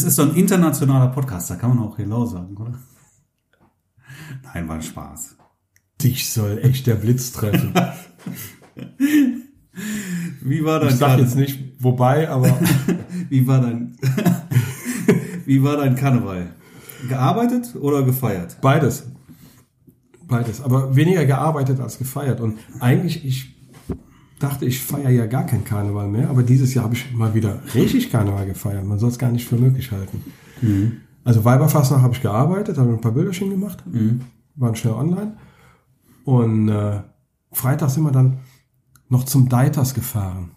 Es ist, so ein internationaler Podcast, da kann man auch Hello sagen, oder? Nein, war Spaß. Dich soll echt der Blitz treffen. Wie war dein Ich sag jetzt nicht, wobei, aber Wie war dein Wie war dein Karneval? Gearbeitet oder gefeiert? beides. Beides. Aber weniger gearbeitet als gefeiert. Und eigentlich, ich dachte, ich feiere ja gar kein Karneval mehr, aber dieses Jahr habe ich mal wieder richtig Karneval gefeiert. Man soll es gar nicht für möglich halten. Also Weiberfastnacht habe ich gearbeitet, habe ein paar Bilderchen gemacht, waren schnell online. Und äh, Freitag sind wir dann noch zum Deiters gefahren,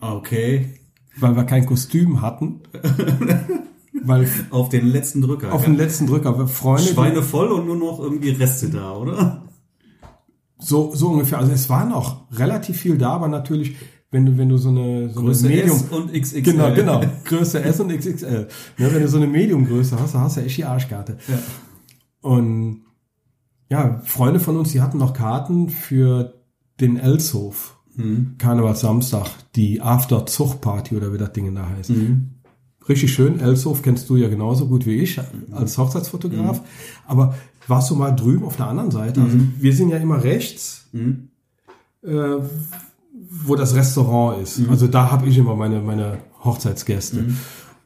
Okay. weil wir kein Kostüm hatten. weil Auf den letzten Drücker. auf den letzten Drücker, Freunde, Schweine voll und nur noch irgendwie Reste da, oder? So, so ungefähr. Also es war noch relativ viel da, aber natürlich, wenn du, wenn du so eine, so Größe eine Medium, S und XXL. Genau, genau. Größe S und XXL. Ne, wenn du so eine Mediumgröße hast, dann hast du echt die Arschkarte. Ja. Und ja, Freunde von uns, die hatten noch Karten für den Elshof. Mhm. Karneval Samstag, die After-Zug-Party oder wie das Ding da heißt. Mhm. Richtig schön. Elshof kennst du ja genauso gut wie ich als Hochzeitsfotograf. Aber warst du mal drüben auf der anderen Seite? Also wir sind ja immer rechts, Mhm. äh, wo das Restaurant ist. Also da habe ich immer meine, meine Hochzeitsgäste.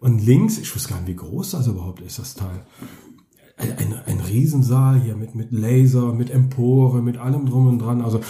Und links, ich weiß gar nicht, wie groß das überhaupt ist, das Teil. Ein, ein, ein Riesensaal hier mit, mit Laser, mit Empore, mit allem drum und dran. Also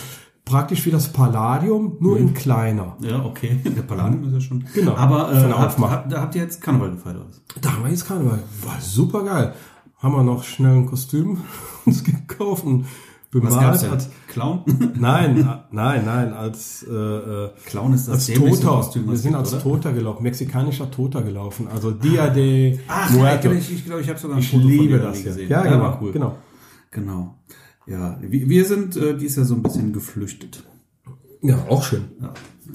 praktisch wie das Palladium, nur in kleiner. Ja, okay. Der Palladium ist ja schon. Genau. Aber äh, habt, habt, da habt ihr jetzt Karneval gefeiert oder was? Da haben wir jetzt Karneval. War super geil. Haben wir noch schnell ein Kostüm uns gekauft und bemalt. als, Clown? nein, äh, nein, nein, als, äh, äh, Clown ist das als Toter. Kostüm, Wir sind gibt, als oder? Toter gelaufen, mexikanischer Toter gelaufen. Also Dia de Ach, Muerto. ich, ich glaube, ich habe sogar ein Ich Foto liebe das irgendwie ja. gesehen. Ja, genau, cool. genau. Genau. Ja, wir, wir sind äh, dieses Jahr so ein bisschen geflüchtet. Ja, auch schön. Ja.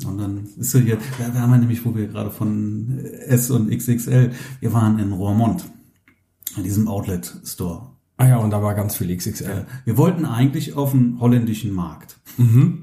Und dann ist so hier, da, haben wir nämlich, wo wir gerade von S und XXL, wir waren in Roermond, an diesem Outlet Store. Ah ja, und da war ganz viel XXL. Wir wollten eigentlich auf den holländischen Markt.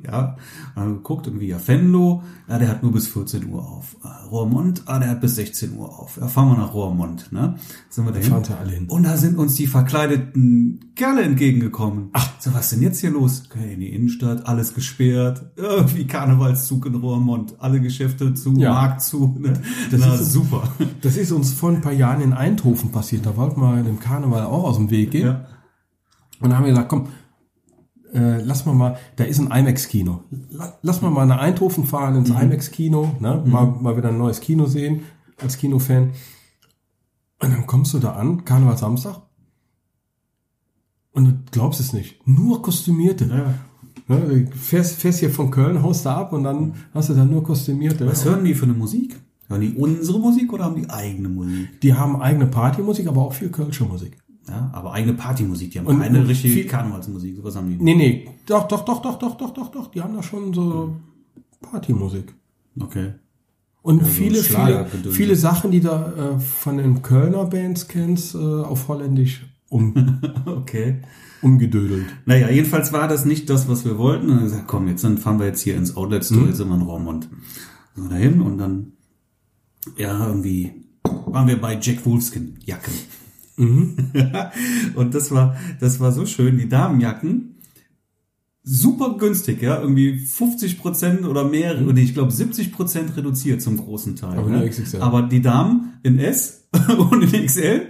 Ja, und haben geguckt, irgendwie, ja, Venlo, ja, der hat nur bis 14 Uhr auf. Äh, Roermond, ah, der hat bis 16 Uhr auf. Ja, fahren wir nach Roermond, ne? Sind wir dahin. sie alle hin. Und da sind uns die verkleideten Kerle entgegengekommen. Ach, so was ist denn jetzt hier los? Okay, in die Innenstadt, alles gesperrt. Irgendwie Karnevalszug in Roermond. Alle Geschäfte zu, Ja. Markt zu. Ne? Das Na, ist- super. Das ist uns vor ein paar Jahren in Eindhoven passiert. Da wollten wir dem Karneval auch aus dem Weg gehen. Ja. Und dann haben wir gesagt, komm, äh, lass mal mal, da ist ein IMAX-Kino. La- Lass mal mal nach Eindhoven fahren ins IMAX-Kino, ne? mal, mal wieder ein neues Kino sehen als Kinofan. Und dann kommst du da an, Karneval Samstag, und du glaubst es nicht. Nur Kostümierte. Ja. Ne? Du fährst, fährst hier von Köln, haust da ab und dann hast du da nur Kostümierte. Was hören die für eine Musik? Hören die unsere Musik oder haben die eigene Musik? Die haben eigene Partymusik, aber auch viel Kölsche Musik. Ja, aber eigene Partymusik. Die haben Und- keine und richtige viel- Karnevalsmusik. Sowas haben die. Nee, nee, doch, doch, doch, doch, doch, doch, doch, doch. Die haben da schon so Partymusik. Okay. Und Also viele, viele, viele Sachen, die da äh, von den Kölner Bands kennst, äh, auf Holländisch um, Okay. umgedödelt. Naja, jedenfalls war das nicht das, was wir wollten. Und dann gesagt, komm, jetzt dann fahren wir jetzt hier ins Outlet Store, jetzt sind wir in Roermond. Wir dahin und dann, ja, irgendwie waren wir bei Jack Wolfskin Jacken. und das war, das war so schön, die Damenjacken, super günstig, ja, irgendwie 50 Prozent oder mehr, und ich glaube 70 Prozent reduziert zum großen Teil. Aber ne? Aber die Damen in S und in XL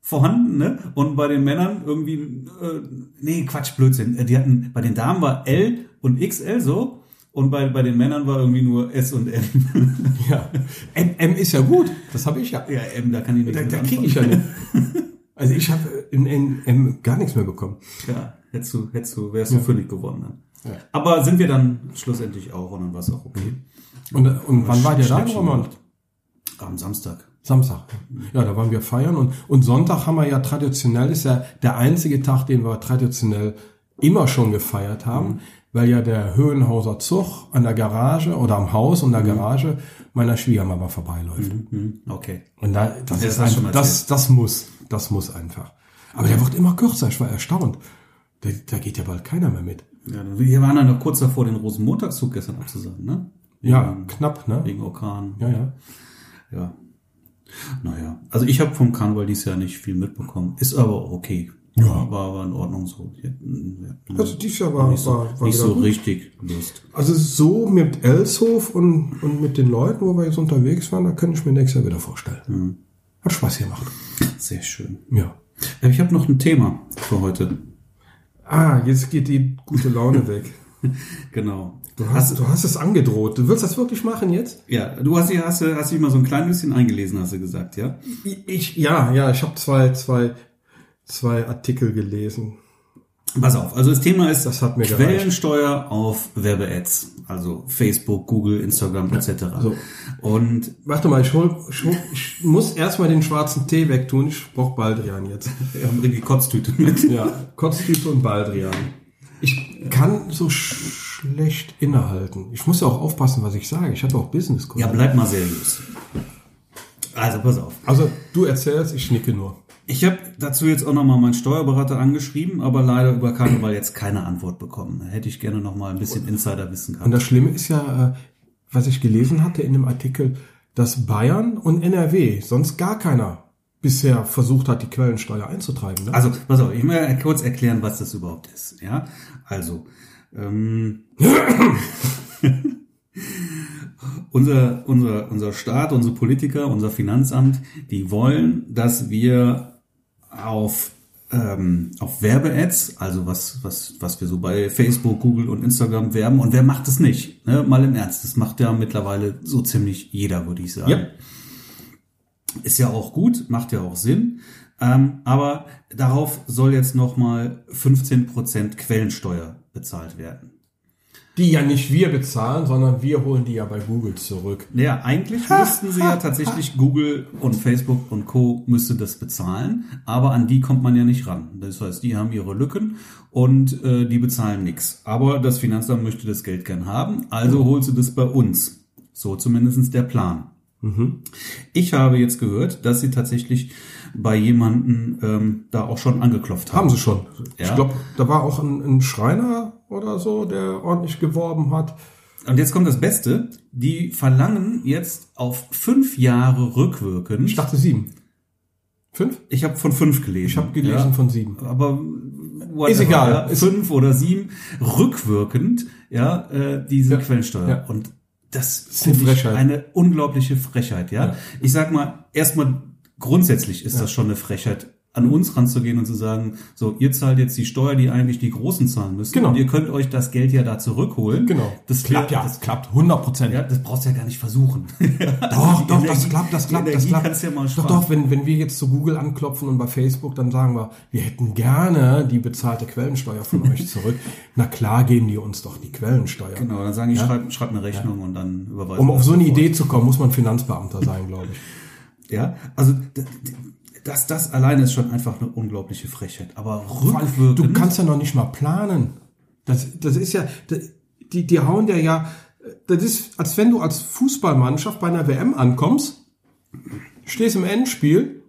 vorhanden, ne? Und bei den Männern irgendwie, äh, nee, Quatsch, Blödsinn. Äh, Die hatten, bei den Damen war L und XL so und bei, bei den Männern war irgendwie nur S und M. Ja. M, M ist ja gut. Das habe ich ja. ja, M, da kann ich nichts Da, da kriege ich ja nicht. Also ich habe in, in M gar nichts mehr bekommen. Ja, hättest du, hättest du, wärst du fündig geworden dann. Ja. Aber sind wir dann schlussendlich auch und dann war es auch okay. Und, und wann war der da gemacht. Am Samstag. Samstag. Ja, da waren wir feiern und, und Sonntag haben wir ja traditionell, ist ja der einzige Tag, den wir traditionell immer schon gefeiert haben, weil ja der Höhenhauser Zug an der Garage oder am Haus und der Garage meiner Schwiegermama vorbeiläuft. Hm, Okay. Und da, das, Das ist ein, das, das muss, das muss einfach. Aber der wird immer kürzer, ich war erstaunt. Da, da geht ja bald keiner mehr mit. Ja, wir waren dann noch kurz davor, den Rosenmontagszug gestern abzusagen, ne? Ja, Wegen- knapp, ne? Wegen Orkan. Ja, ja. Ja. Naja. Also ich habe vom Karneval dieses Jahr nicht viel mitbekommen. Ist aber okay. Ja. War, war in Ordnung so. Hatten- Also dieses Jahr war, nicht so, war, war nicht so richtig Lust. Also so mit Elshof und, und mit den Leuten, wo wir jetzt unterwegs waren, da könnte ich mir nächstes Jahr wieder vorstellen. Mhm. Hat Spaß gemacht. Sehr schön. Ja. Äh, Ich habe noch ein Thema für heute. Ah, jetzt geht die gute Laune weg. Genau. Du hast, du hast es angedroht. Du willst das wirklich machen jetzt? Ja, du hast, dich- hast, du- hast dich mal so ein klein bisschen eingelesen, hast du gesagt, ja? Ich, ja, ja, ich habe zwei, zwei, zwei Artikel gelesen. Pass auf, also das Thema ist Das hat mir gereicht. Quellensteuer auf Werbe-Ads, also Facebook, Google, Instagram etc. so. Und Warte mal, ich, hol, ich, hol, ich muss erstmal den schwarzen Tee wegtun. Ich brauch Baldrian jetzt. wir haben die Kotztüte mit. Ja, Kotztüte und Baldrian. Ich kann so sch schlecht innehalten. Ich muss ja auch aufpassen, was ich sage. Ich habe auch business Ja, bleib mal seriös. Also pass auf. Also du erzählst, ich nicke nur. Ich habe dazu jetzt auch nochmal meinen Steuerberater angeschrieben, aber leider über Karneval jetzt keine Antwort bekommen. Da hätte ich gerne nochmal ein bisschen Insiderwissen Und gehabt. das Schlimme ist ja, äh, was ich gelesen hatte in dem Artikel, dass Bayern und NRW, sonst gar keiner bisher versucht hat, die Quellensteuer einzutreiben. Ne? Also, pass auf, ich will mal kurz erklären, was das überhaupt ist. Ja, also ähm, unser unser unser Staat, unsere Politiker, unser Finanzamt, die wollen, dass wir auf ähm, auf Werbe-Ads, also was was was wir so bei Facebook, Google und Instagram werben. Und wer macht das nicht? Ne? Mal im Ernst, das macht ja mittlerweile so ziemlich jeder, würde ich sagen. Ja. Ist ja auch gut, macht ja auch Sinn. Ähm, aber darauf soll jetzt nochmal 15% Quellensteuer bezahlt werden. Die ja nicht wir bezahlen, sondern wir holen die ja bei Google zurück. Naja, eigentlich müssten sie ja tatsächlich Google und Facebook und Co. müsste das bezahlen, aber an die kommt man ja nicht ran. Das heißt, die haben ihre Lücken und äh, die bezahlen nichts. Aber das Finanzamt möchte das Geld gern haben, also holst du das bei uns. So zumindestens der Plan. Ich habe jetzt gehört, dass sie tatsächlich bei jemanden ähm, da auch schon angeklopft haben. Haben sie schon. Ich Ja. glaube, da war auch ein, ein Schreiner oder so, der ordentlich geworben hat. Und jetzt kommt das Beste. Die verlangen jetzt auf fünf Jahre rückwirkend. Ich dachte sieben. Fünf? Ich habe von fünf gelesen. Ich habe gelesen Ja, von sieben. aber whatever, Ist egal. Ja, Ist- fünf oder sieben rückwirkend, ja, äh, diese Ja. Quellensteuer. Und das ist eine Frechheit. eine unglaubliche Frechheit, ja. Ja. Ich sag mal, erstmal grundsätzlich ist das schon eine Frechheit, an uns ranzugehen und zu sagen, so, ihr zahlt jetzt die Steuer, die eigentlich die Großen zahlen müssen. Genau. Und ihr könnt euch das Geld ja da zurückholen. Genau. Das klappt ja. Das, klappt 100 Prozent. ja, das brauchst du ja gar nicht versuchen. Doch, doch, das Energie- klappt, das klappt, das klappt. kannst du ja mal doch, sparen. doch, wenn, wenn wir jetzt zu Google anklopfen und bei Facebook, dann sagen wir, wir hätten gerne die bezahlte Quellensteuer von euch zurück. Na klar geben die uns doch die Quellensteuer. Genau, dann sagen die, schreib, schreib eine Rechnung und dann überweisen. Um auf das so eine sofort. Idee zu kommen, muss man Finanzbeamter sein, glaube ich. Ja, also das, das alleine ist schon einfach eine unglaubliche Frechheit. Aber rückwirkend. Du kannst ja noch nicht mal planen. Das, das ist ja, die, die hauen dir ja, das ist, als wenn du als Fußballmannschaft bei einer WM ankommst, stehst im Endspiel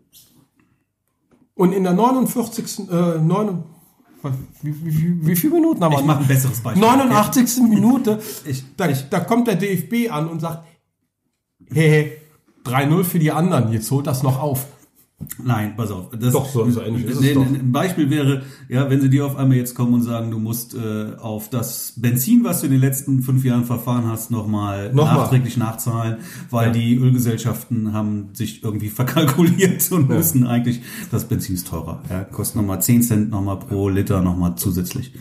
und in der 49. Äh, 9, wie, wie, wie, viele Minuten haben wir? Ich mache ein besseres Beispiel. 89. Minute, Ich- da, ich- da kommt der DFB an und sagt, hey, hey 3-0 für die anderen, jetzt holt das noch auf. Nein, pass auf. Das, Doch, so- so ähnlich ist es Nee, doch. Ein Beispiel wäre, ja, wenn sie dir auf einmal jetzt kommen und sagen, du musst äh, auf das Benzin, was du in den letzten fünf Jahren verfahren hast, nochmal Nochmal. nachträglich nachzahlen, weil die Ölgesellschaften haben sich irgendwie verkalkuliert und müssen eigentlich, das Benzin ist teurer. Ja, kostet nochmal 10 Cent nochmal pro Liter nochmal zusätzlich.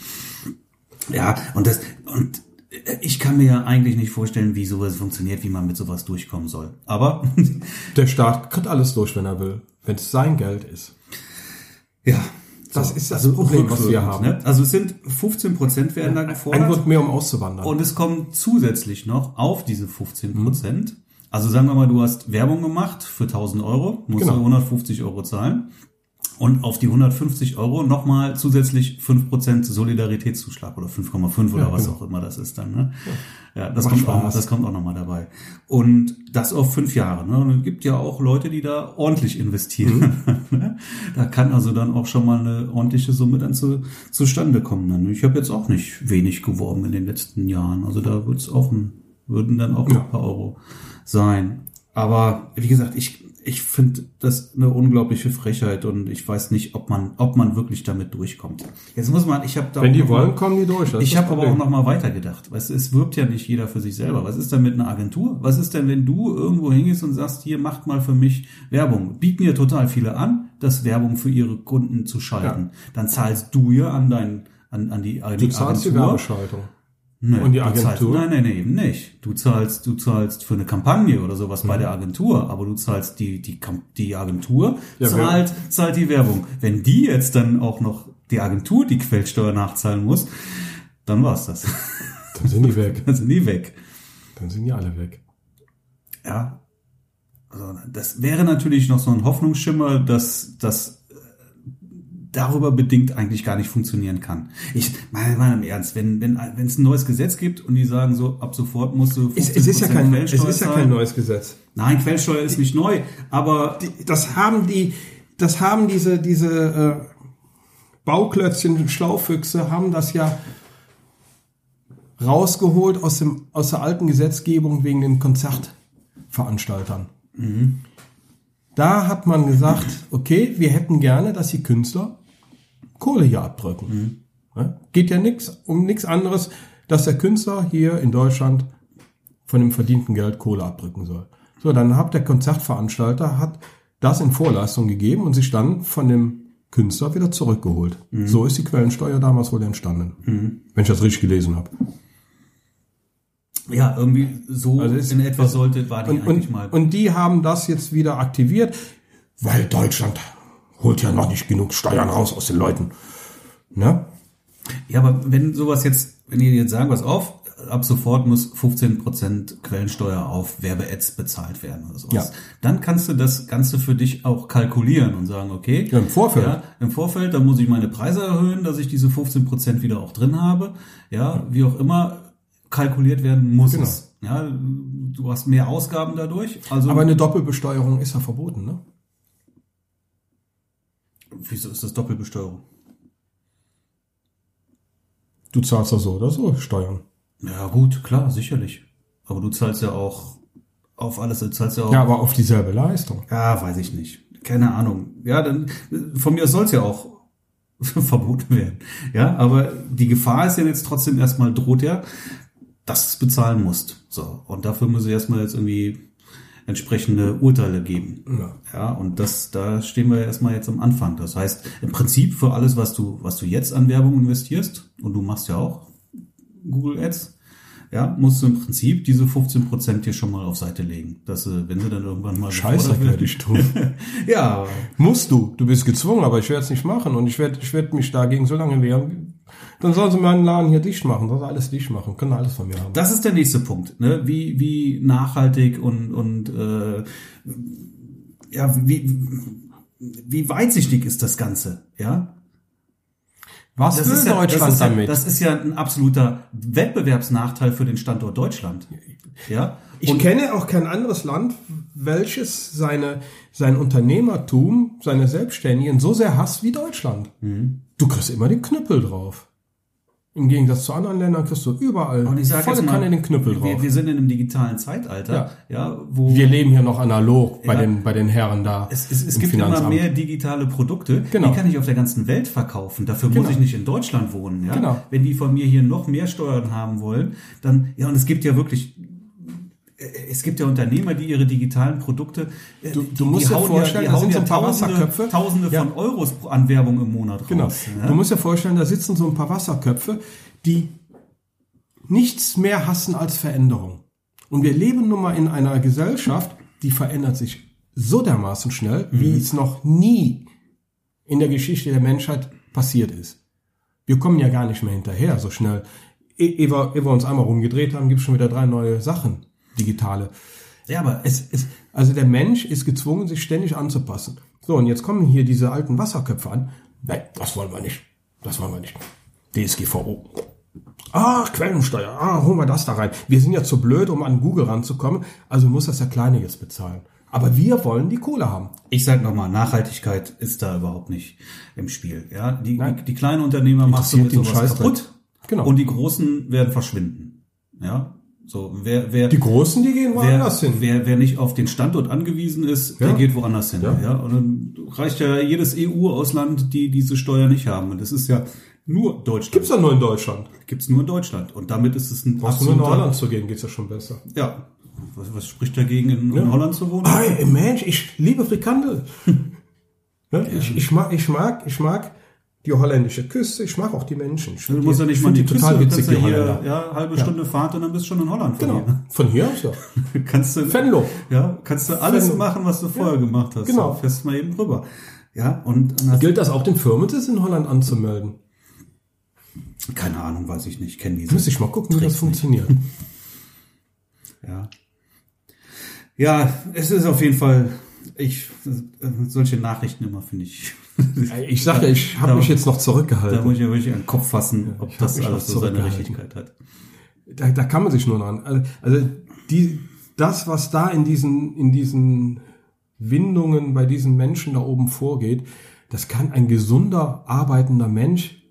Ja, und das, und ich kann mir ja eigentlich nicht vorstellen, wie sowas funktioniert, wie man mit sowas durchkommen soll. Aber Der Staat kriegt alles durch, wenn er will, wenn es sein Geld ist. Ja. Das ist das Problem, was wir haben. Ne? Also es sind 15 Prozent werden da Ein gefordert. Grund mehr, um auszuwandern. Und es kommen zusätzlich noch auf diese 15 Prozent. Also sagen wir mal, du hast Werbung gemacht für 1000 Euro, musst Genau. du 150 Euro zahlen. Und auf die 150 Euro nochmal zusätzlich 5% Solidaritätszuschlag oder 5,5 oder Ja, was genau. auch immer das ist dann. Ne? Ja, das, Macht kommt auch, das kommt auch nochmal dabei. Und das auf fünf Jahre. Ne? Und es gibt ja auch Leute, die da ordentlich investieren. Mhm. da kann also dann auch schon mal eine ordentliche Summe dann zu, zustande kommen. Dann. Ich habe jetzt auch nicht wenig geworben in den letzten Jahren. Also da wird es auch ein würden dann auch noch ein paar Euro sein. Aber wie gesagt, ich, ich finde das eine unglaubliche Frechheit und ich weiß nicht, ob man, ob man wirklich damit durchkommt. Jetzt muss man, ich habe da Wenn die wollen, mal- kommen die durch. ich habe aber auch noch mal weitergedacht. Weißt du, es wirbt ja nicht jeder für sich selber. Was ist denn mit einer Agentur? Was ist denn, wenn du irgendwo hingehst und sagst, hier macht mal für mich Werbung? Bieten ja total viele an, das Werbung für ihre Kunden zu schalten. Dann zahlst du ja an dein an, an die, an Du die zahlst die Agentur. Werbeschaltung. Nee, Und die du Zahlst, Agentur? nein, nein, nein, eben nicht. Du zahlst, du zahlst für eine Kampagne oder sowas Mhm. bei der Agentur, aber du zahlst die, die, die Agentur Ja, zahlt, zahlt die Werbung. Wenn die jetzt dann auch noch die Agentur die Quellsteuer nachzahlen muss, dann war's das. Dann sind die weg. Dann sind die weg. Dann sind die alle weg. Ja. Also, das wäre natürlich noch so ein Hoffnungsschimmer, dass das äh, darüber bedingt eigentlich gar nicht funktionieren kann. Ich meine mal im Ernst, wenn wenn wenn es ein neues Gesetz gibt und die sagen so ab sofort musst du Es, es ist ja 15% kein, es ist ja kein neues Gesetz. Nein, Quellensteuer ist nicht neu, aber Das haben die, das haben diese, diese äh, Bauklötzchen, Schlaufüchse, haben das ja rausgeholt aus dem, aus der alten Gesetzgebung wegen den Konzertveranstaltern. Da hat man gesagt, okay, wir hätten gerne, dass die Künstler Kohle hier abdrücken. Ja, Geht ja nichts um nichts anderes, dass der Künstler hier in Deutschland von dem verdienten Geld Kohle abdrücken soll. So, dann hat der Konzertveranstalter hat das in Vorleistung gegeben und sich dann von dem Künstler wieder zurückgeholt. So ist die Quellensteuer damals wohl entstanden. Wenn ich das richtig gelesen habe. ja, irgendwie so Also es- in etwa sollte war die Und, eigentlich und, mal. und die haben das jetzt wieder aktiviert, weil Deutschland holt ja noch nicht genug Steuern raus aus den Leuten. Ne? Ja, aber wenn sowas jetzt, wenn ihr jetzt sagen, was auf, ab sofort muss 15% Quellensteuer auf Werbe-Ads bezahlt werden oder sowas. Ja. Dann kannst du das Ganze für dich auch kalkulieren und sagen, okay, Ja, im Vorfeld. Ja, im Vorfeld, dann muss ich meine Preise erhöhen, dass ich diese 15% wieder auch drin habe. Ja, wie auch immer kalkuliert werden muss Genau. es. Ja, du hast mehr Ausgaben dadurch. Also, Aber eine Doppelbesteuerung ist ja verboten, ne? Wieso ist das Doppelbesteuerung? Du zahlst ja so oder so Steuern. Ja, gut, klar, sicherlich. Aber du zahlst ja auch auf alles, du zahlst ja auch Ja, aber auf dieselbe Leistung. Ja, weiß ich nicht. Keine Ahnung. Ja, dann von mir soll es ja auch verboten werden. Ja, aber die Gefahr ist ja jetzt trotzdem erstmal droht ja, dass du es bezahlen musst. So. Und dafür muss ich erstmal jetzt irgendwie entsprechende Urteile geben. Ja. Ja, und das, da stehen wir erstmal jetzt am Anfang. Das heißt, im Prinzip für alles, was du, was du jetzt an Werbung investierst, und du machst ja auch Google Ads, ja, musst du im Prinzip diese 15 Prozent dir schon mal auf Seite legen. Dass sie, wenn sie dann irgendwann mal Scheiße, werde ich tun. ja, Musst du. Du bist gezwungen, aber ich werde es nicht machen. Und ich werde ich werd mich dagegen so lange wehren. Dann sollen sie meinen Laden hier dicht machen. Sollen sie alles dicht machen. Können alles von mir haben. das ist der nächste Punkt. Ne? Wie, wie nachhaltig und, und äh, ja, wie, wie weitsichtig ist das Ganze? Ja, Was das will ist, ja, Deutschland das, ist ja, damit? das ist ja ein absoluter Wettbewerbsnachteil für den Standort Deutschland. Ja, ich kenne auch kein anderes Land, welches seine, sein Unternehmertum, seine Selbstständigen so sehr hasst wie Deutschland. Mhm. Du kriegst immer den Knüppel drauf. Im Gegensatz zu anderen Ländern kriegst du überall und ich sage volle jetzt mal, den Knüppel drauf. wir, wir sind in einem digitalen Zeitalter, ja, wo Wir leben hier noch analog bei Ja. den, bei den Herren da. Es, es, es im gibt immer Finanzamt. mehr digitale Produkte, Genau. die kann ich auf der ganzen Welt verkaufen. Dafür muss Genau. ich nicht in Deutschland wohnen. Ja? Genau. Wenn die von mir hier noch mehr Steuern haben wollen, dann ja und es gibt ja wirklich es gibt ja Unternehmer, die ihre digitalen Produkte äh, Du- die, du musst die dir hauen vorstellen, ja, da die hauen sind ja so ein paar Tausende, Wasserköpfe. Tausende Ja. von Euros an Werbung im Monat raus. Genau. Ja? Du musst dir vorstellen, da sitzen so ein paar Wasserköpfe, die nichts mehr hassen als Veränderung. Und wir leben nun mal in einer Gesellschaft, die verändert sich so dermaßen schnell, wie es noch nie in der Geschichte der Menschheit passiert ist. Wir kommen ja gar nicht mehr hinterher so schnell. Ehe wir, ehe wir uns einmal rumgedreht haben, gibt es schon wieder drei neue Sachen, digitale. ja, aber Es ist, also der Mensch ist gezwungen, sich ständig anzupassen. So, und jetzt kommen hier diese alten Wasserköpfe an. Nein, das wollen wir nicht. Das wollen wir nicht. DSGVO. Ah, Quellensteuer. Ah, holen wir das da rein. Wir sind ja zu blöd, um an Google ranzukommen. Also muss das der Kleine jetzt bezahlen. Aber wir wollen die Kohle haben. Ich sag nochmal, Nachhaltigkeit ist da überhaupt nicht im Spiel. Ja, die, Nein. die, die kleinen Unternehmer machst du mit sowas Scheiß kaputt. Genau. Und die großen werden verschwinden. Ja, So, wer, wer, Die Großen, die gehen wer, woanders hin. wer, wer nicht auf den Standort angewiesen ist, Ja. der geht woanders hin. Ja. Ja. Und dann reicht ja jedes EU-Ausland, die diese Steuer nicht haben. Und das ist ja nur Deutschland. Gibt's ja nur in Deutschland. Gibt's nur in Deutschland. Und damit ist es ein Brauchst du nur absoluter- Holland zu gehen, geht's ja schon besser. Ja. Was, was spricht dagegen, in, in Holland zu wohnen? Ah, Mensch, ich liebe Frikandel. ja, ich, ich mag, ich mag, ich mag die holländische Küste, ich mag auch die Menschen. Ich Du musst ja die, nicht ich mal die die Küste, total witzig, kannst die ja hier, ja, halbe Stunde Fahrt und dann bist du schon in Holland. von Genau, von hier aus ja. hier. kannst du, Venlo. ja, kannst du alles Venlo. machen, was du vorher gemacht hast. genau. So, fährst mal eben rüber. Ja, und, und Gilt das auch den Firmensitz in Holland anzumelden? keine Ahnung, weiß ich nicht, kenne diese. Müsste ich mal gucken, wie das funktioniert. Ja. Ja, es ist auf jeden Fall, ich, solche Nachrichten immer finde ich. Ich sag ja, ich habe Da- mich jetzt noch Da zurückgehalten. muss ich ja wirklich an den Kopf fassen, ob ich das alles noch so seine. Richtigkeit hat. Da, da kann man sich nur dran. Also, also die, das, was da in diesen, in diesen Windungen bei diesen Menschen da oben vorgeht, das kann ein gesunder, arbeitender Mensch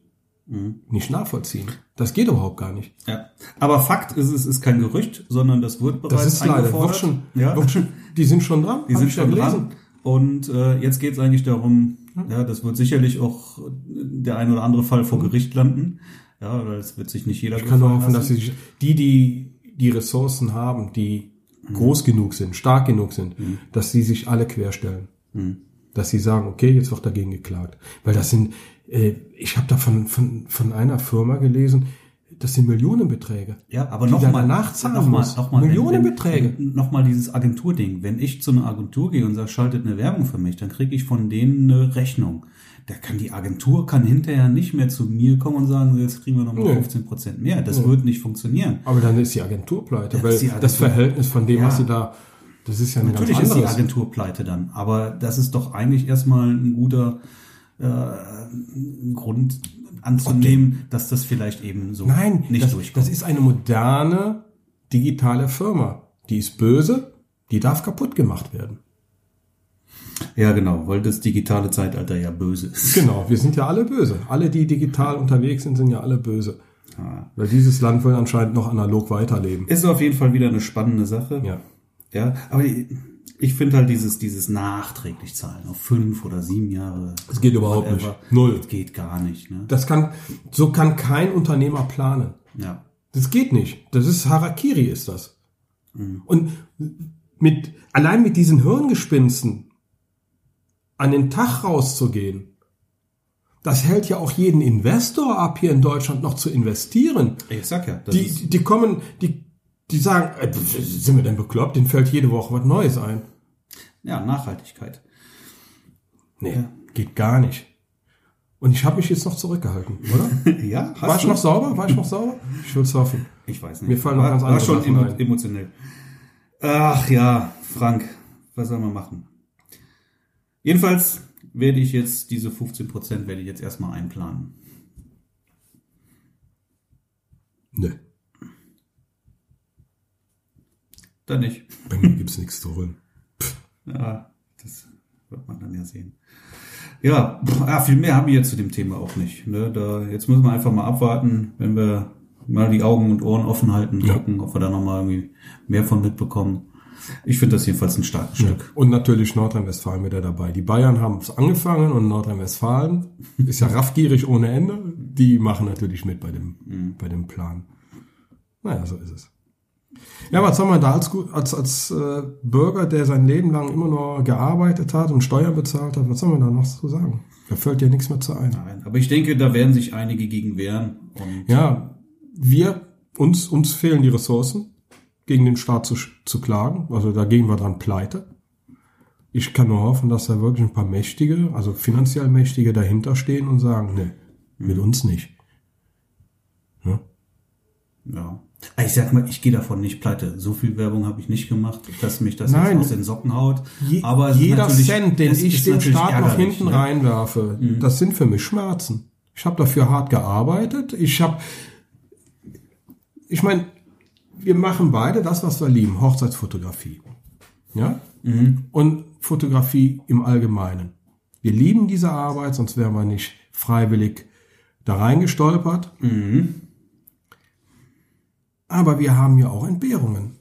Mhm. nicht nachvollziehen. Das geht überhaupt gar nicht. Ja. Aber Fakt ist, es ist kein Gerücht, sondern das wird bereits Das ist leider, eingefordert. wird schon, ja. wird schon, die sind schon dran. Die sind schon dran. Und äh, jetzt geht es eigentlich darum, ja, das wird sicherlich auch der ein oder andere Fall vor Gericht landen. Ja, weil es wird sich nicht jeder Ich kann nur hoffen, dass sie sich, die, die die Ressourcen haben, die groß genug sind, stark genug sind, dass sie sich alle querstellen. Dass sie sagen, okay, jetzt wird dagegen geklagt. Weil das sind, ich habe da von, von, von einer Firma gelesen, das sind Millionenbeträge. Ja, aber die noch da mal, danach zahlen noch mal, muss. noch mal, Millionenbeträge. Wenn, wenn, noch mal dieses Agenturding. Wenn ich zu einer Agentur gehe und sage, schaltet eine Werbung für mich, dann kriege ich von denen eine Rechnung. Da kann die Agentur kann hinterher nicht mehr zu mir kommen und sagen, jetzt kriegen wir noch mal Nö. 15 Prozent mehr. Das wird nicht funktionieren. Aber dann ist die Agentur pleite, weil die das Agentur- Verhältnis von dem, Ja. was sie da, das ist ja ein Natürlich ist die. Agentur pleite dann, aber das ist doch eigentlich erstmal ein guter äh, Grund anzunehmen, dass das vielleicht eben so Nein, nicht das, durchkommt. das ist eine moderne digitale Firma. Die ist böse, die darf kaputt gemacht werden. ja, genau, weil das digitale Zeitalter ja böse ist. Genau, wir sind ja alle böse. Alle, die digital unterwegs sind, sind ja alle böse. Ja. Weil dieses Land will anscheinend noch analog weiterleben. Ist auf jeden Fall wieder eine spannende Sache. Ja. Ja, aber ich, ich finde halt dieses, dieses nachträglich zahlen auf fünf oder sieben Jahre. Das geht überhaupt whatever, nicht. Null. Das geht gar nicht, ne? Das kann, so kann kein Unternehmer planen. Ja. Das geht nicht. Das ist Harakiri, ist das. Und mit, allein mit diesen Hirngespinsten an den Tag rauszugehen, das hält ja auch jeden Investor ab, hier in Deutschland noch zu investieren. Ich sag ja, das Die, die kommen, die, die sagen, äh, sind wir denn bekloppt? Den fällt jede Woche was Neues ein. ja, Nachhaltigkeit. Nee, geht gar nicht. Und ich habe mich jetzt noch zurückgehalten, oder? ja, hast War ich du? noch sauber? War ich noch sauber? Ich will's hoffen. Ich weiß nicht. Mir fallen noch war, ganz war andere schon Sachen emo ein. emotionell. Ach ja, Frank, was soll man machen? Jedenfalls werde ich jetzt diese 15 Prozent werde ich jetzt erstmal einplanen. Nee, Dann nicht. bei mir gibt's nichts zu holen. Ja, das wird man dann ja sehen. Ja, ja viel mehr haben wir jetzt zu dem Thema auch nicht. Ne? Da, jetzt müssen wir einfach mal abwarten, wenn wir mal die Augen und Ohren offen halten, Ja. gucken, ob wir da nochmal irgendwie mehr von mitbekommen. Ich finde das jedenfalls ein starkes Stück. Und natürlich Nordrhein-Westfalen wieder dabei. Die Bayern haben es angefangen und Nordrhein-Westfalen ist ja raffgierig ohne Ende. Die machen natürlich mit bei dem, Mhm. bei dem Plan. Naja, so ist es. Ja, was soll man da als, als, als äh, Bürger, der sein Leben lang immer nur gearbeitet hat und Steuern bezahlt hat, was soll man da noch zu sagen? Da fällt ja nichts mehr zu ein. Nein, aber ich denke, da werden sich einige gegen wehren. Ja, wir, uns, uns fehlen die Ressourcen, gegen den Staat zu, zu klagen. Also da gehen wir dran pleite. Ich kann nur hoffen, dass da wirklich ein paar Mächtige, also finanziell Mächtige dahinter stehen und sagen, nee, mit uns nicht. Ja? ja. Ich sag mal, ich gehe davon nicht pleite. So viel Werbung habe ich nicht gemacht, dass mich das Nein. jetzt aus den Socken haut. Je, aber jeder Cent, den ich dem Staat noch hinten ne? reinwerfe, das sind für mich Schmerzen. Ich habe dafür hart gearbeitet. Ich habe, ich meine, wir machen beide das, was wir lieben, Hochzeitsfotografie. Ja? Und Fotografie im Allgemeinen. Wir lieben diese Arbeit, sonst wären wir nicht freiwillig da reingestolpert. Aber wir haben ja auch Entbehrungen.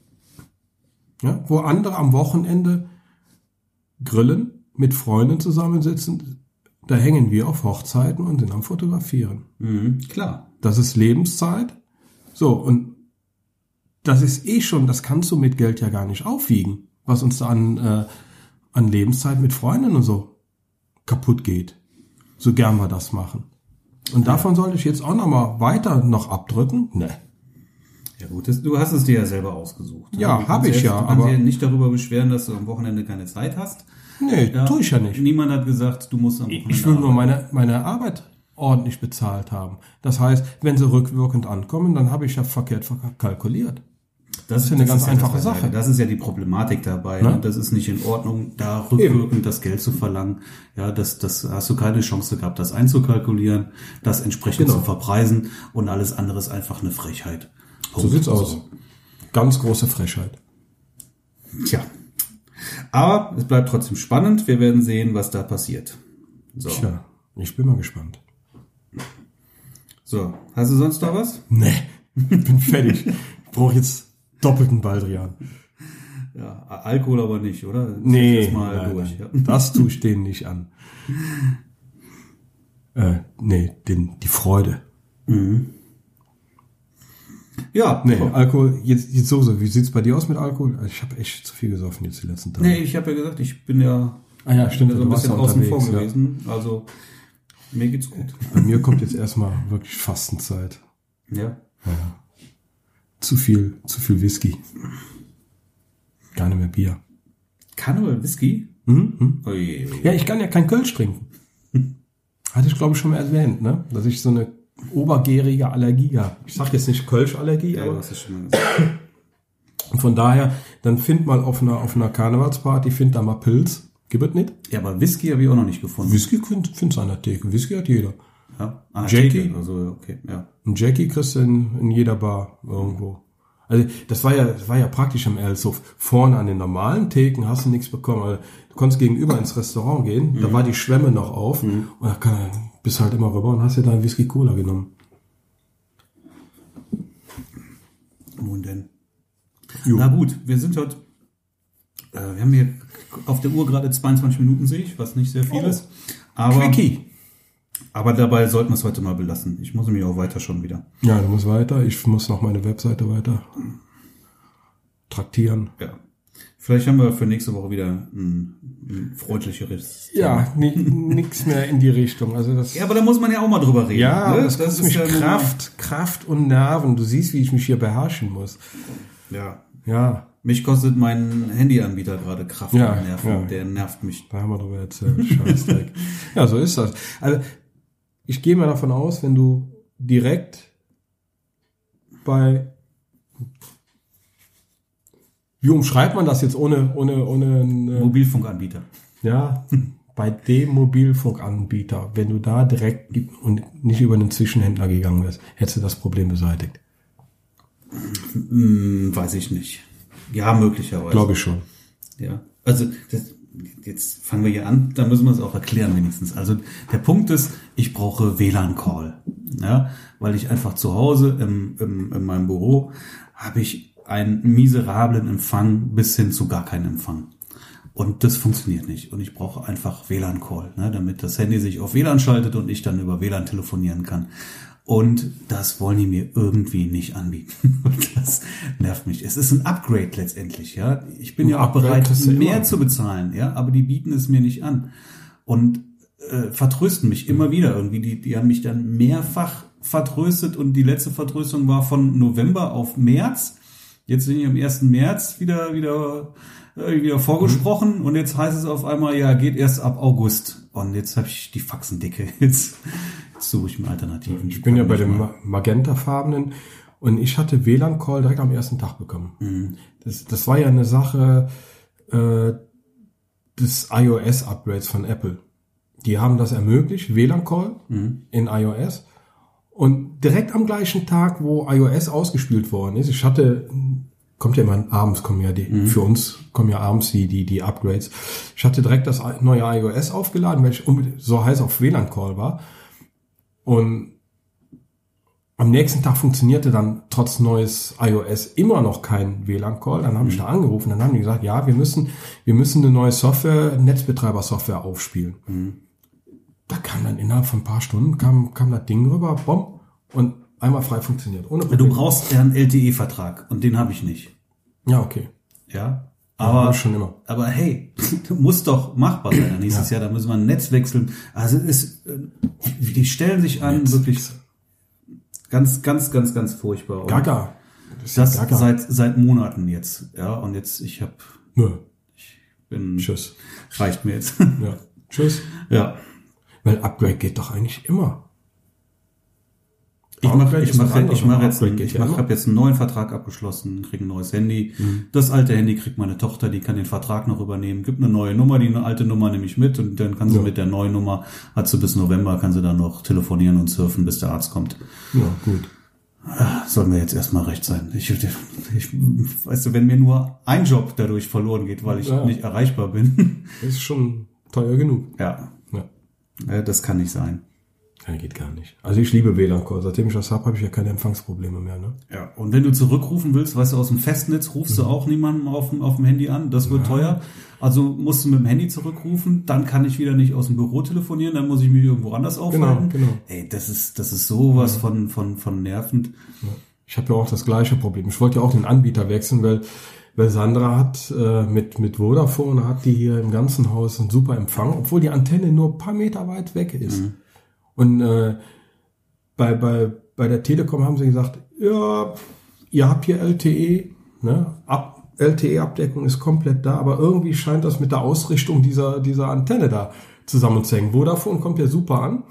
Ja, wo andere am Wochenende grillen, mit Freunden zusammensitzen, da hängen wir auf Hochzeiten und sind am Fotografieren. Mhm, klar. Das ist Lebenszeit. So, und das ist eh schon, das kannst du mit Geld ja gar nicht aufwiegen, was uns da an, äh, an Lebenszeit mit Freunden und so kaputt geht. So gern wir das machen. Und davon soll ich jetzt auch noch mal weiter noch abdrücken? Ne. Ja gut, das, du hast es dir ja selber ausgesucht. Ja, Du hab kannst ich jetzt- ja, Du kannst aber- dir nicht darüber beschweren, dass du am Wochenende keine Zeit hast. Nee, tue ich ja nicht. Niemand hat gesagt, du musst am Wochenende Ich will nur meine, meine Arbeit ordentlich bezahlt haben. Das heißt, wenn sie rückwirkend ankommen, dann habe ich ja verkehrt verk- kalkuliert. Das ist ja eine ganz das einfache das Sache. Das ist ja die Problematik dabei. Ne? Ne? Das ist nicht in Ordnung, da rückwirkend das Geld zu verlangen. Ja, das, das hast du keine Chance gehabt, das einzukalkulieren, das entsprechend Genau. zu verpreisen und alles andere ist einfach eine Frechheit. So sieht's aus. Ganz große Frechheit. Tja. Aber es bleibt trotzdem spannend. Wir werden sehen, was da passiert. So. Tja, ich bin mal gespannt. So. Hast du sonst noch was? Nee, bin fertig. Ich brauche jetzt doppelten Baldrian. Ja, Alkohol aber nicht, oder? Das Nee, nein, durch. nein. das tue ich denen nicht an. Äh, nee, den, die Freude. Ja, Nee, ja. Alkohol, jetzt, jetzt so, so. Wie sieht's bei dir aus mit Alkohol? Ich habe echt zu viel gesoffen jetzt die letzten Tage. Nee, ich habe ja gesagt, ich bin ja, Ah ja, stimmt, bin so ein bisschen ja außen vor unterwegs, ja. gewesen. Also mir geht's gut. Bei mir kommt jetzt erstmal wirklich Fastenzeit. Ja. Zu viel, zu viel Whisky. Gar nicht mehr Bier. Karneval Whisky? Hm? Hm? Ui, ui. Ja, ich kann ja kein Kölsch trinken. Hatte ich, glaube ich, schon mal erwähnt, ne? Dass ich so eine obergärige Allergie habe. Ich sag jetzt nicht Kölschallergie, Ja, aber hast es schon mal und von daher, dann find mal auf einer, auf einer Karnevalsparty, find da mal Pilz. Gib es nicht? Ja, aber Whisky habe ich auch noch nicht gefunden. Whisky find- findest du an der Theke. Whisky hat jeder. Ja? Ah, Jackie? Also, okay, ja. Ein Jackie kriegst du in, in jeder Bar irgendwo. Also das war ja, das war ja praktisch am Elshof. Vorne an den normalen Theken hast du nichts bekommen. Also, du konntest gegenüber ins Restaurant gehen, da war die Schwemme noch auf und da kann, bist halt immer rüber und hast dir da Whisky Cola genommen. Nun denn. Jo. Na gut, wir sind heute, äh, wir haben hier auf der Uhr gerade 22 Minuten, sehe ich, was nicht sehr viel Oh. ist. Aber, Quickie. aber dabei sollten wir es heute mal belassen. Ich muss mich auch weiter schon wieder. Ja, du musst weiter. Ich muss noch meine Webseite weiter traktieren. Ja. Vielleicht haben wir für nächste Woche wieder ein, ein freundlicheres. Ja, nichts mehr in die Richtung. Also das. Ja, aber da muss man ja auch mal drüber reden. Ja, ne? das, kostet mich ja Kraft, Kraft und Nerven. Du siehst, wie ich mich hier beherrschen muss. Ja. Ja, Mich kostet mein Handyanbieter gerade Kraft Ja, und Nerven. ja. Der nervt mich. Da haben wir drüber erzählt. Scheißdreck. ja, so ist das. Also, ich gehe mal davon aus, wenn du direkt bei wie umschreibt man das jetzt ohne ohne ohne äh, Mobilfunkanbieter. ja bei dem Mobilfunkanbieter, wenn du da direkt und nicht über einen Zwischenhändler gegangen wärst, hättest du das Problem beseitigt. Hm, weiß ich nicht. Ja, möglicherweise. Glaube ich schon. Ja, also das, jetzt fangen wir hier an, da müssen wir es auch erklären wenigstens. Also der Punkt ist, ich brauche WLAN-Call, ja, weil ich einfach zu Hause im, im, in meinem Büro habe ich einen miserablen Empfang bis hin zu gar keinen Empfang. Und das funktioniert nicht. Und ich brauche einfach WLAN-Call, ne, damit das Handy sich auf WLAN schaltet und ich dann über WLAN telefonieren kann. Und das wollen die mir irgendwie nicht anbieten. Und das nervt mich. Es ist ein Upgrade letztendlich, ja. Ich bin Ein ja auch Upgrade bereit, mehr zu bezahlen, ja, aber die bieten es mir nicht an. Und äh, vertrösten mich immer wieder irgendwie. Die, die haben mich dann mehrfach vertröstet und die letzte Vertröstung war von November auf März. Jetzt bin ich am 1. März wieder, wieder, äh, wieder vorgesprochen und jetzt heißt es auf einmal, ja, geht erst ab August. Und jetzt habe ich die Faxen dicke. Jetzt, jetzt suche ich mir Alternativen. Ich bin ja bei dem Ma- magentafarbenen und ich hatte WLAN-Call direkt am ersten Tag bekommen. Das, das war ja eine Sache äh, des iOS-Upgrades von Apple. Die haben das ermöglicht, WLAN-Call in iOS. Und direkt am gleichen Tag, wo iOS ausgespielt worden ist, ich hatte, kommt ja immer abends, kommen ja die, für uns kommen ja abends die, die, die Upgrades. Ich hatte direkt das neue iOS aufgeladen, weil ich so heiß auf WLAN-Call war. Und am nächsten Tag funktionierte dann trotz neues iOS immer noch kein WLAN-Call. Dann habe ich da angerufen, dann haben die gesagt, ja, wir müssen, wir müssen eine neue Software, Netzbetreiber-Software aufspielen. Da kam dann innerhalb von ein paar Stunden kam, kam das Ding rüber, bom, und einmal frei funktioniert. Ohne Du Probleme. brauchst ja einen LTE-Vertrag und den habe ich nicht. Ja, okay. Ja. Aber Aber, schon immer. aber hey, muss doch machbar sein. Nächstes Jahr, da müssen wir ein Netz wechseln. Also es ist, äh, die stellen sich an, Netz wirklich ganz, ganz, ganz, ganz furchtbar. Und Gaga. Das ist Das Gaga. seit, seit Monaten jetzt. Ja, und jetzt, ich hab, Nö. bin, Tschüss. reicht mir jetzt. Ja. Tschüss. ja. Weil Upgrade geht doch eigentlich immer. Ich mache, ich anderes, ich aber jetzt, ich ja immer. habe jetzt einen neuen Vertrag abgeschlossen, kriege ein neues Handy. Mhm. Das alte Handy kriegt meine Tochter, die kann den Vertrag noch übernehmen. Gibt eine neue Nummer, die alte Nummer nehme ich mit und dann kann sie Ja. mit der neuen Nummer, hat sie bis November, kann sie dann noch telefonieren und surfen, bis der Arzt kommt. Ja, gut. Soll mir jetzt erstmal recht sein. Ich, ich, weißt du, wenn mir nur ein Job dadurch verloren geht, weil ich Ja. nicht erreichbar bin, ist schon teuer genug. Ja. Äh, das kann nicht sein. Ja, geht gar nicht. Also ich liebe WLAN-Call. Seitdem ich das habe, habe ich ja keine Empfangsprobleme mehr. Ne? Ja, und wenn du zurückrufen willst, weißt du, aus dem Festnetz rufst du Mhm. auch niemanden auf dem, auf dem Handy an. Das wird teuer. Also musst du mit dem Handy zurückrufen, dann kann ich wieder nicht aus dem Büro telefonieren, dann muss ich mich irgendwo anders aufhalten. genau. Ey, das ist, das ist sowas von, von, von nervend. Ich habe ja auch das gleiche Problem. Ich wollte ja auch den Anbieter wechseln, weil, weil Sandra hat äh, mit, mit Vodafone hat die hier im ganzen Haus einen super Empfang, obwohl die Antenne nur ein paar Meter weit weg ist. Und äh, bei, bei, bei der Telekom haben sie gesagt, ja, ihr habt hier LTE, ne? Ab, LTE-Abdeckung ist komplett da, aber irgendwie scheint das mit der Ausrichtung dieser, dieser Antenne da zusammenzuhängen. Vodafone kommt ja super an,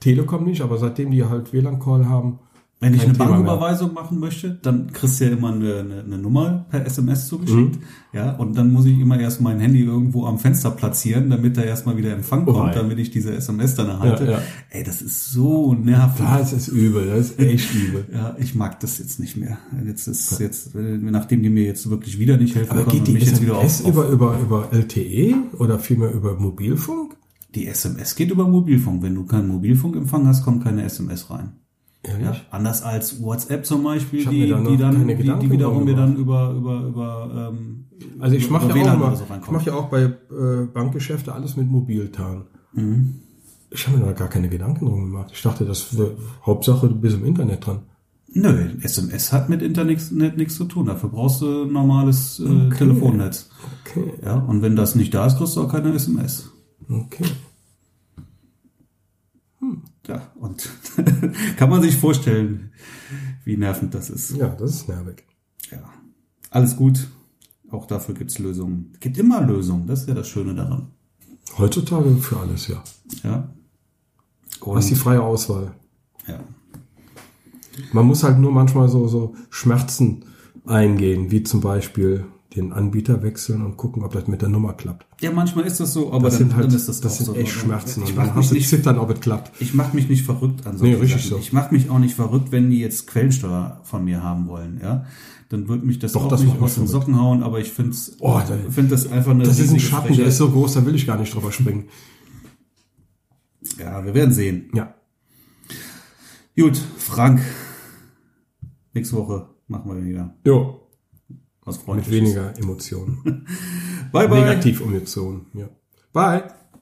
Telekom nicht, aber seitdem die halt WLAN-Call haben, Wenn ich eine Thema mehr. Banküberweisung machen möchte, dann kriegst du ja immer eine, eine, eine Nummer per SMS zugeschickt. Mhm. Ja, und dann muss ich immer erst mein Handy irgendwo am Fenster platzieren, damit da erstmal wieder Empfang kommt, Oei. damit ich diese SMS dann erhalte. Ja, ja. Ey, das ist so nervig. Das ist übel, das ist echt übel. Ja, ich mag das jetzt nicht mehr. Jetzt ist jetzt, äh, nachdem die mir jetzt wirklich wieder nicht helfen Aber geht die mich jetzt wieder SMS auf, auf über, über, über LTE oder vielmehr über Mobilfunk? die SMS geht über Mobilfunk. Wenn du keinen Mobilfunkempfang hast, kommt keine SMS rein. Ja, anders als WhatsApp zum Beispiel, die, die dann, die, die wiederum mir dann über, über, über, ähm, Also ich mache ja, WLAN auch mal, so ich mache ja auch bei äh, Bankgeschäfte alles mit Mobiltan. Mhm. Ich habe mir da gar keine Gedanken drum gemacht. Ich dachte, das wär, Hauptsache du bist im Internet dran. Nö, SMS hat mit Internet nichts zu tun. Dafür brauchst du ein normales äh, Telefonnetz. Okay, Ja, und wenn das nicht da ist, kriegst du auch keine SMS. okay. Ja, und kann man sich vorstellen, wie nervend das ist. Ja, das ist nervig. Ja, alles gut. Auch dafür gibt's Lösungen. Es gibt immer Lösungen. Das ist ja das Schöne daran. Heutzutage für alles, ja. Ja. Du hast die freie Auswahl. ja. Man muss halt nur manchmal so, so Schmerzen eingehen, wie zum Beispiel den Anbieter wechseln und gucken, ob das mit der Nummer klappt. ja, manchmal ist das so, aber Das dann, sind halt, dann ist das, das, sind so. echt Schmerzen. Ich Und dann hast du nicht zittern, ob es klappt. Ich mache mich nicht verrückt an Nee, solche richtig Sachen. so. Ich mache mich auch nicht verrückt, wenn die jetzt Quellensteuer von mir haben wollen, ja. Dann wird mich das Doch, auch das nicht aus den. Socken hauen, aber ich finde Oh, da- find das einfach eine Das ist ein Schatten, der Frechheit. ist so groß, da will ich gar nicht drüber springen. Ja, wir werden sehen. Ja. Gut, Frank. Nächste Woche machen wir wieder Jo, was mit Freundliches. weniger Emotionen. Bye, bye. Negativ-Emotionen, ja. Bye.